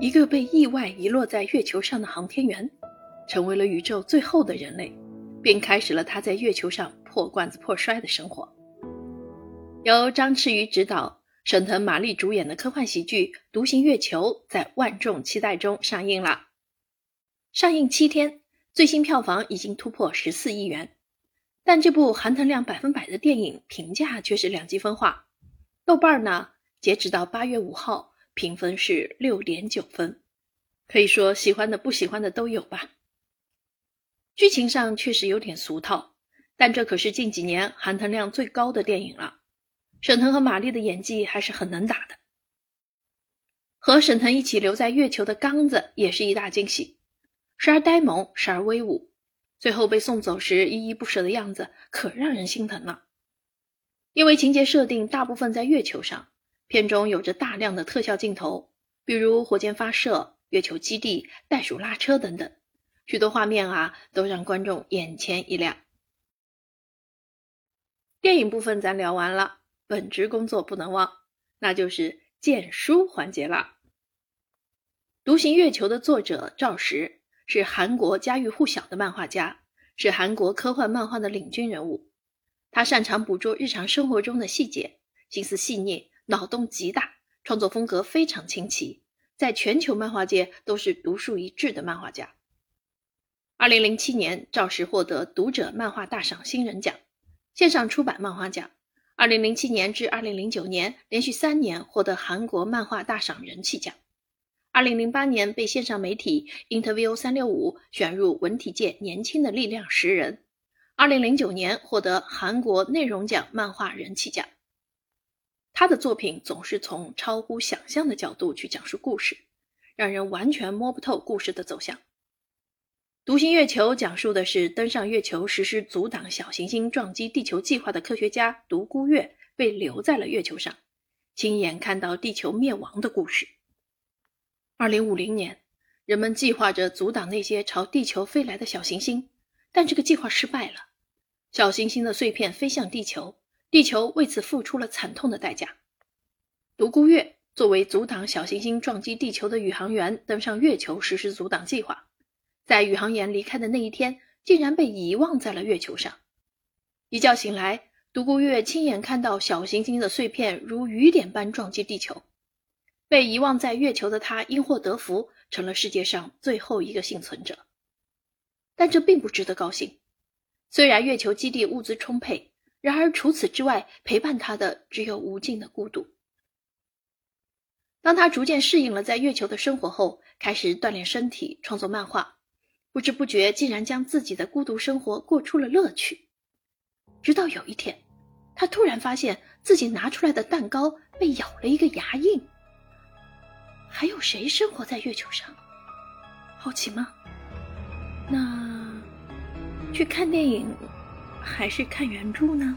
一个被意外遗落在月球上的航天员，成为了宇宙最后的人类，并开始了他在月球上破罐子破摔的生活。由张弛宇执导、沈腾、马丽主演的科幻喜剧《独行月球》在万众期待中上映了。上映七天，最新票房已经突破十四亿元，但这部含腾量百分百的电影评价却是两极分化。豆瓣呢，截止到八月五号。评分是六点九分，可以说喜欢的不喜欢的都有吧。剧情上确实有点俗套，但这可是近几年含糖量最高的电影了。沈腾和马丽的演技还是很能打的。和沈腾一起留在月球的刚子也是一大惊喜，时而呆萌，时而威武，最后被送走时依依不舍的样子可让人心疼了。因为情节设定大部分在月球上。片中有着大量的特效镜头，比如火箭发射、月球基地、袋鼠拉车等等，许多画面啊都让观众眼前一亮。电影部分咱聊完了，本职工作不能忘，那就是荐书环节了。《独行月球》的作者赵石是韩国家喻户晓的漫画家，是韩国科幻漫画的领军人物。他擅长捕捉日常生活中的细节，心思细腻。脑洞极大，创作风格非常清奇，在全球漫画界都是独树一帜的漫画家。二零零七年，赵石获得读者漫画大赏新人奖、线上出版漫画奖。二零零七年至二零零九年，连续三年获得韩国漫画大赏人气奖。二零零八年被线上媒体 Interview 三六五选入文体界年轻的力量十人。二零零九年获得韩国内容奖漫画人气奖。他的作品总是从超乎想象的角度去讲述故事，让人完全摸不透故事的走向。《独行月球》讲述的是登上月球实施阻挡小行星撞击地球计划的科学家独孤月被留在了月球上，亲眼看到地球灭亡的故事。二零五零年，人们计划着阻挡那些朝地球飞来的小行星，但这个计划失败了，小行星的碎片飞向地球。地球为此付出了惨痛的代价。独孤月作为阻挡小行星撞击地球的宇航员登上月球实施阻挡计划，在宇航员离开的那一天，竟然被遗忘在了月球上。一觉醒来，独孤月亲眼看到小行星的碎片如雨点般撞击地球。被遗忘在月球的他因祸得福，成了世界上最后一个幸存者。但这并不值得高兴。虽然月球基地物资充沛。然而，除此之外，陪伴他的只有无尽的孤独。当他逐渐适应了在月球的生活后，开始锻炼身体，创作漫画，不知不觉竟然将自己的孤独生活过出了乐趣。直到有一天，他突然发现自己拿出来的蛋糕被咬了一个牙印。还有谁生活在月球上？好奇吗？那去看电影。还是看原著呢。